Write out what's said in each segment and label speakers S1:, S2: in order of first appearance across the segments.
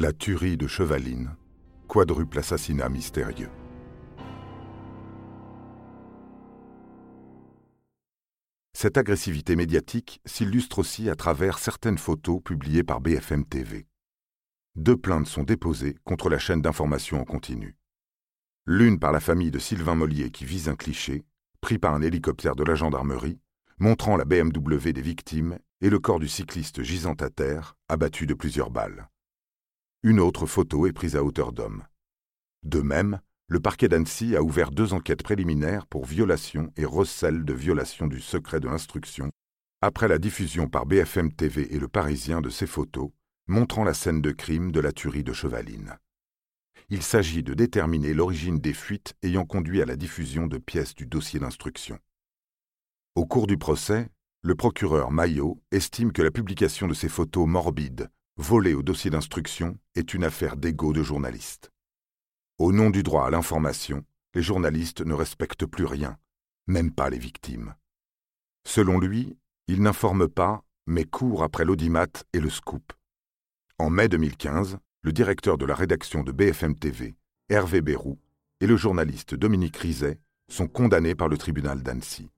S1: La tuerie de Chevaline, quadruple assassinat mystérieux. Cette agressivité médiatique s'illustre aussi à travers certaines photos publiées par BFM TV. Deux plaintes sont déposées contre la chaîne d'information en continu. L'une par la famille de Sylvain Mollier qui vise un cliché, pris par un hélicoptère de la gendarmerie, montrant la BMW des victimes et le corps du cycliste gisant à terre, abattu de plusieurs balles. Une autre photo est prise à hauteur d'homme. De même, le parquet d'Annecy a ouvert deux enquêtes préliminaires pour violation et recel de violation du secret de l'instruction après la diffusion par BFM TV et Le Parisien de ces photos montrant la scène de crime de la tuerie de Chevaline. Il s'agit de déterminer l'origine des fuites ayant conduit à la diffusion de pièces du dossier d'instruction. Au cours du procès, le procureur Maillot estime que la publication de ces photos morbides, volées au dossier d'instruction, est une affaire d'ego de journalistes. Au nom du droit à l'information, les journalistes ne respectent plus rien, même pas les victimes. Selon lui, ils n'informent pas, mais courent après l'audimat et le scoop. En mai 2015, le directeur de la rédaction de BFM TV, Hervé Bérou, et le journaliste Dominique Rizet sont condamnés par le tribunal d'Annecy.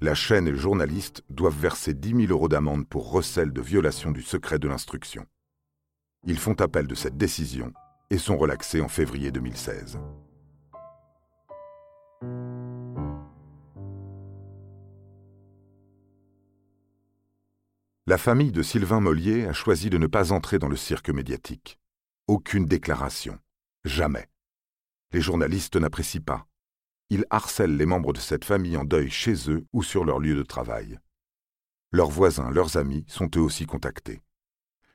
S1: La chaîne et le journaliste doivent verser 10 000 euros d'amende pour recel de violation du secret de l'instruction. Ils font appel de cette décision et sont relaxés en février 2016. La famille de Sylvain Mollier a choisi de ne pas entrer dans le cirque médiatique. Aucune déclaration. Jamais. Les journalistes n'apprécient pas. Ils harcèlent les membres de cette famille en deuil chez eux ou sur leur lieu de travail. Leurs voisins, leurs amis sont eux aussi contactés.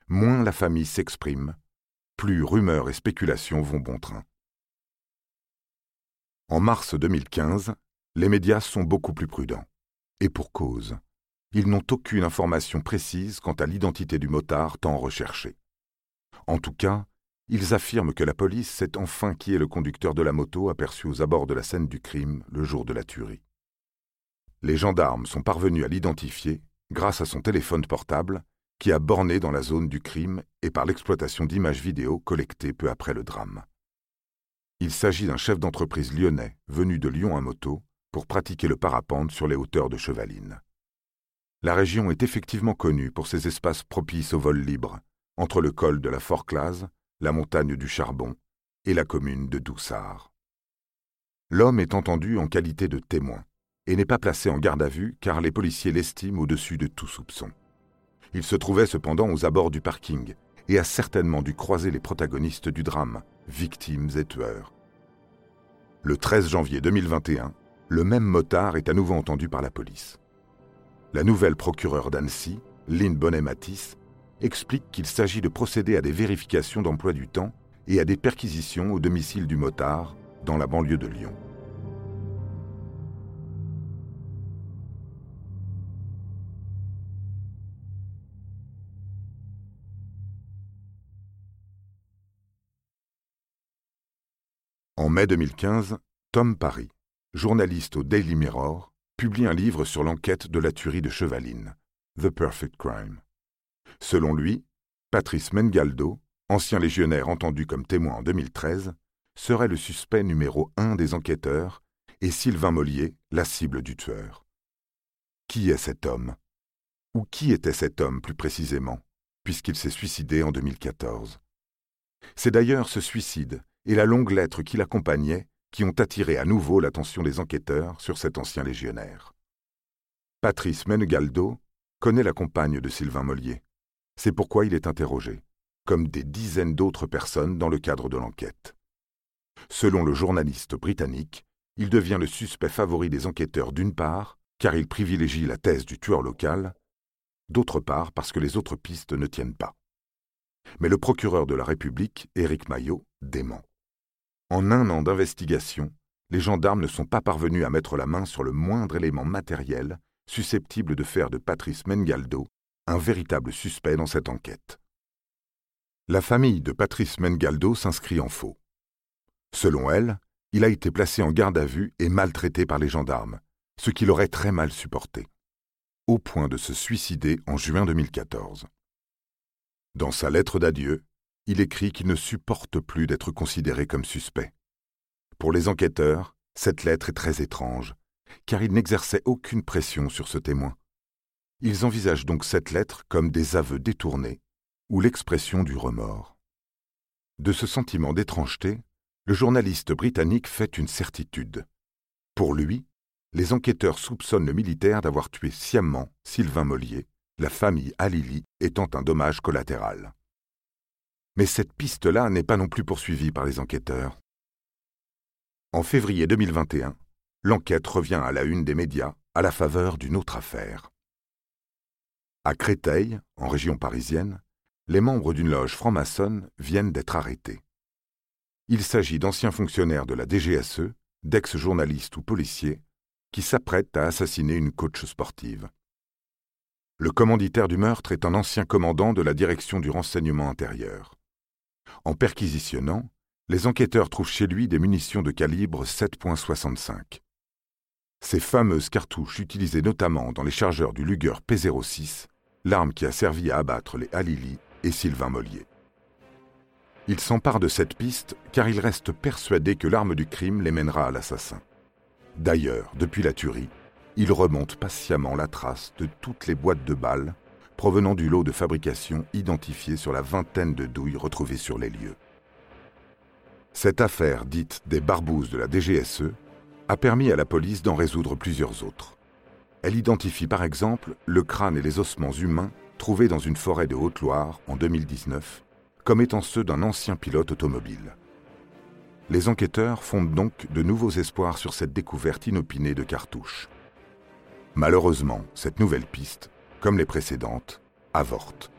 S1: Moins la famille s'exprime, plus rumeurs et spéculations vont bon train. En mars 2015, les médias sont beaucoup plus prudents. Et pour cause ils n'ont aucune information précise quant à l'identité du motard tant recherché. En tout cas, ils affirment que la police sait enfin qui est le conducteur de la moto aperçu aux abords de la scène du crime le jour de la tuerie. Les gendarmes sont parvenus à l'identifier grâce à son téléphone portable qui a borné dans la zone du crime et par l'exploitation d'images vidéo collectées peu après le drame. Il s'agit d'un chef d'entreprise lyonnais venu de Lyon à moto pour pratiquer le parapente sur les hauteurs de Chevaline. La région est effectivement connue pour ses espaces propices au vol libre, entre le col de la Forclaz, la montagne du Charbon et la commune de Doussard. L'homme est entendu en qualité de témoin et n'est pas placé en garde à vue car les policiers l'estiment au-dessus de tout soupçon. Il se trouvait cependant aux abords du parking et a certainement dû croiser les protagonistes du drame, victimes et tueurs. Le 13 janvier 2021, le même motard est à nouveau entendu par la police. La nouvelle procureure d'Annecy, Lynn Bonnet-Matisse, explique qu'il s'agit de procéder à des vérifications d'emploi du temps et à des perquisitions au domicile du motard dans la banlieue de Lyon. En mai 2015, Tom Parry, journaliste au Daily Mirror, publie un livre sur l'enquête de la tuerie de Chevaline, The Perfect Crime. Selon lui, Patrice Mengaldo, ancien légionnaire entendu comme témoin en 2013, serait le suspect numéro un des enquêteurs et Sylvain Mollier la cible du tueur. Qui est cet homme? Ou qui était cet homme plus précisément, puisqu'il s'est suicidé en 2014 C'est d'ailleurs ce suicide et la longue lettre qui l'accompagnait qui ont attiré à nouveau l'attention des enquêteurs sur cet ancien légionnaire. Patrice Menegaldo connaît la compagne de Sylvain Mollier. C'est pourquoi il est interrogé, comme des dizaines d'autres personnes dans le cadre de l'enquête. Selon le journaliste britannique, il devient le suspect favori des enquêteurs d'une part, car il privilégie la thèse du tueur local, d'autre part parce que les autres pistes ne tiennent pas. Mais le procureur de la République, Éric Maillot, dément. En un an d'investigation, les gendarmes ne sont pas parvenus à mettre la main sur le moindre élément matériel susceptible de faire de Patrice Mengaldo un véritable suspect dans cette enquête. La famille de Patrice Mengaldo s'inscrit en faux. Selon elle, il a été placé en garde à vue et maltraité par les gendarmes, ce qu'il aurait très mal supporté, au point de se suicider en juin 2014. Dans sa lettre d'adieu, il écrit qu'il ne supporte plus d'être considéré comme suspect. Pour les enquêteurs, cette lettre est très étrange, car il n'exerçait aucune pression sur ce témoin. Ils envisagent donc cette lettre comme des aveux détournés ou l'expression du remords. De ce sentiment d'étrangeté, le journaliste britannique fait une certitude. Pour lui, les enquêteurs soupçonnent le militaire d'avoir tué sciemment Sylvain Mollier, la famille Alili étant un dommage collatéral. Mais cette piste-là n'est pas non plus poursuivie par les enquêteurs. En février 2021, l'enquête revient à la une des médias à la faveur d'une autre affaire. À Créteil, en région parisienne, les membres d'une loge franc-maçonne viennent d'être arrêtés. Il s'agit d'anciens fonctionnaires de la DGSE, d'ex-journalistes ou policiers, qui s'apprêtent à assassiner une coach sportive. Le commanditaire du meurtre est un ancien commandant de la direction du renseignement intérieur. En perquisitionnant, les enquêteurs trouvent chez lui des munitions de calibre 7.65. Ces fameuses cartouches utilisées notamment dans les chargeurs du Luger P06, l'arme qui a servi à abattre les Halili et Sylvain Mollier. Il s'empare de cette piste car il reste persuadé que l'arme du crime les mènera à l'assassin. D'ailleurs, depuis la tuerie, il remonte patiemment la trace de toutes les boîtes de balles provenant du lot de fabrication identifié sur la vingtaine de douilles retrouvées sur les lieux. Cette affaire dite des barbouzes de la DGSE a permis à la police d'en résoudre plusieurs autres. Elle identifie par exemple le crâne et les ossements humains trouvés dans une forêt de Haute-Loire en 2019 comme étant ceux d'un ancien pilote automobile. Les enquêteurs fondent donc de nouveaux espoirs sur cette découverte inopinée de cartouches. Malheureusement, cette nouvelle piste, comme les précédentes, avorte.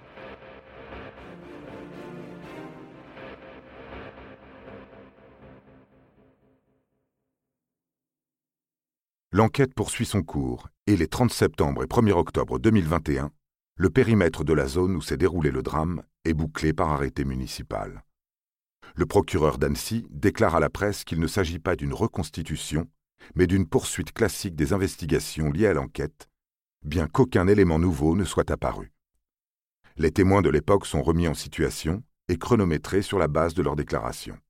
S1: L'enquête poursuit son cours et les 30 septembre et 1er octobre 2021, le périmètre de la zone où s'est déroulé le drame est bouclé par arrêté municipal. Le procureur d'Annecy déclare à la presse qu'il ne s'agit pas d'une reconstitution, mais d'une poursuite classique des investigations liées à l'enquête, bien qu'aucun élément nouveau ne soit apparu. Les témoins de l'époque sont remis en situation et chronométrés sur la base de leurs déclarations.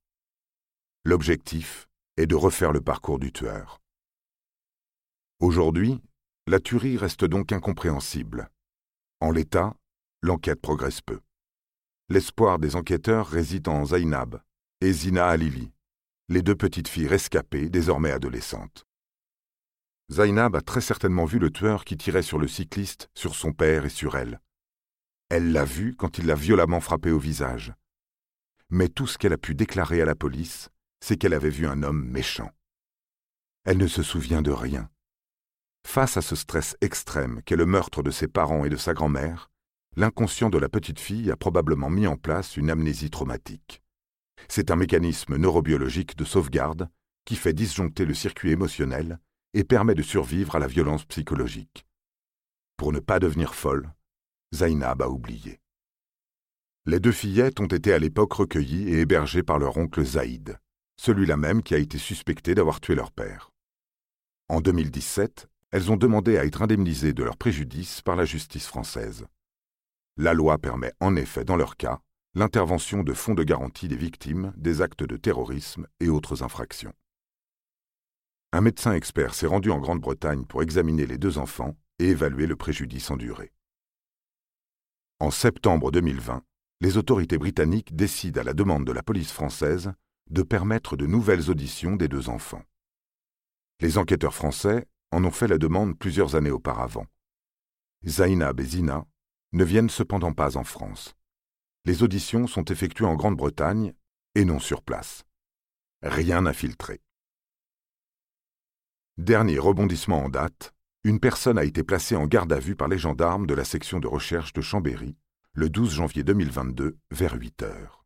S1: L'objectif est de refaire le parcours du tueur. Aujourd'hui, la tuerie reste donc incompréhensible. En l'état, l'enquête progresse peu. L'espoir des enquêteurs réside en Zainab et Zina Alili, les deux petites filles rescapées, désormais adolescentes. Zainab a très certainement vu le tueur qui tirait sur le cycliste, sur son père et sur elle. Elle l'a vu quand il l'a violemment frappé au visage. Mais tout ce qu'elle a pu déclarer à la police, c'est qu'elle avait vu un homme méchant. Elle ne se souvient de rien. Face à ce stress extrême qu'est le meurtre de ses parents et de sa grand-mère, l'inconscient de la petite fille a probablement mis en place une amnésie traumatique. C'est un mécanisme neurobiologique de sauvegarde qui fait disjoncter le circuit émotionnel et permet de survivre à la violence psychologique. Pour ne pas devenir folle, Zainab a oublié. Les deux fillettes ont été à l'époque recueillies et hébergées par leur oncle Zaïd, celui-là même qui a été suspecté d'avoir tué leur père. En 2017, elles ont demandé à être indemnisées de leurs préjudices par la justice française. La loi permet en effet, dans leur cas, l'intervention de fonds de garantie des victimes des actes de terrorisme et autres infractions. Un médecin expert s'est rendu en Grande-Bretagne pour examiner les deux enfants et évaluer le préjudice enduré. En septembre 2020, les autorités britanniques décident à la demande de la police française de permettre de nouvelles auditions des deux enfants. Les enquêteurs français en ont fait la demande plusieurs années auparavant. Zainab et Zina ne viennent cependant pas en France. Les auditions sont effectuées en Grande-Bretagne et non sur place. Rien n'a filtré. Dernier rebondissement en date, une personne a été placée en garde à vue par les gendarmes de la section de recherche de Chambéry le 12 janvier 2022 vers 8 heures.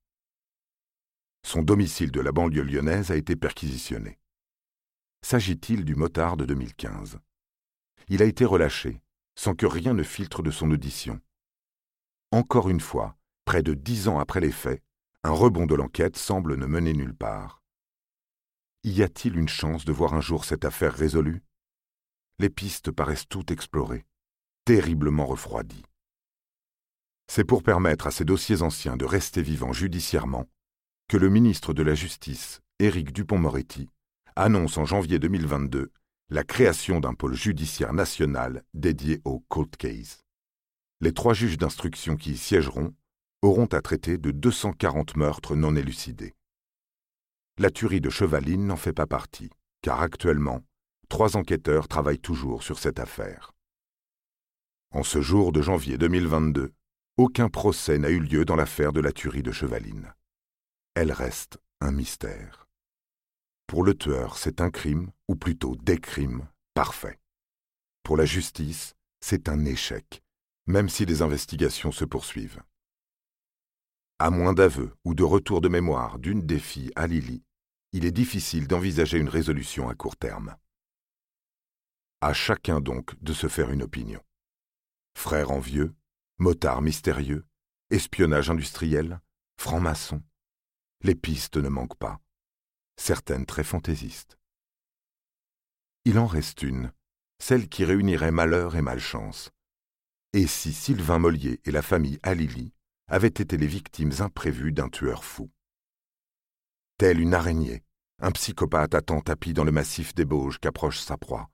S1: Son domicile de la banlieue lyonnaise a été perquisitionné. S'agit-il du motard de 2015 Il a été relâché, sans que rien ne filtre de son audition. Encore une fois, près de dix ans après les faits, un rebond de l'enquête semble ne mener nulle part. Y a-t-il une chance de voir un jour cette affaire résolue? Les pistes paraissent toutes explorées, terriblement refroidies. C'est pour permettre à ces dossiers anciens de rester vivants judiciairement que le ministre de la Justice, Éric Dupont-Moretti, annonce en janvier 2022 la création d'un pôle judiciaire national dédié aux cold case. Les trois juges d'instruction qui y siégeront auront à traiter de 240 meurtres non élucidés. La tuerie de Chevaline n'en fait pas partie, car actuellement, trois enquêteurs travaillent toujours sur cette affaire. En ce jour de janvier 2022, aucun procès n'a eu lieu dans l'affaire de la tuerie de Chevaline. Elle reste un mystère. Pour le tueur, c'est un crime, ou plutôt des crimes, parfaits. Pour la justice, c'est un échec, même si les investigations se poursuivent. À moins d'aveux ou de retour de mémoire d'une des filles à Lily, il est difficile d'envisager une résolution à court terme. À chacun donc de se faire une opinion. Frère envieux, motard mystérieux, espionnage industriel, franc-maçon. Les pistes ne manquent pas, certaines très fantaisistes. Il en reste une, celle qui réunirait malheur et malchance. Et si Sylvain Mollier et la famille Alili avaient été les victimes imprévues d'un tueur fou? Telle une araignée, un psychopathe attend tapis dans le massif des Bauges qu'approche sa proie.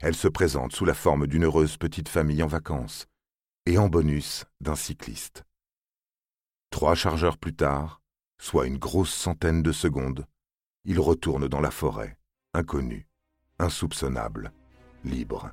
S1: Elle se présente sous la forme d'une heureuse petite famille en vacances, et en bonus d'un cycliste. Trois chargeurs plus tard, soit une grosse centaine de secondes, il retourne dans la forêt, inconnu, insoupçonnable, libre.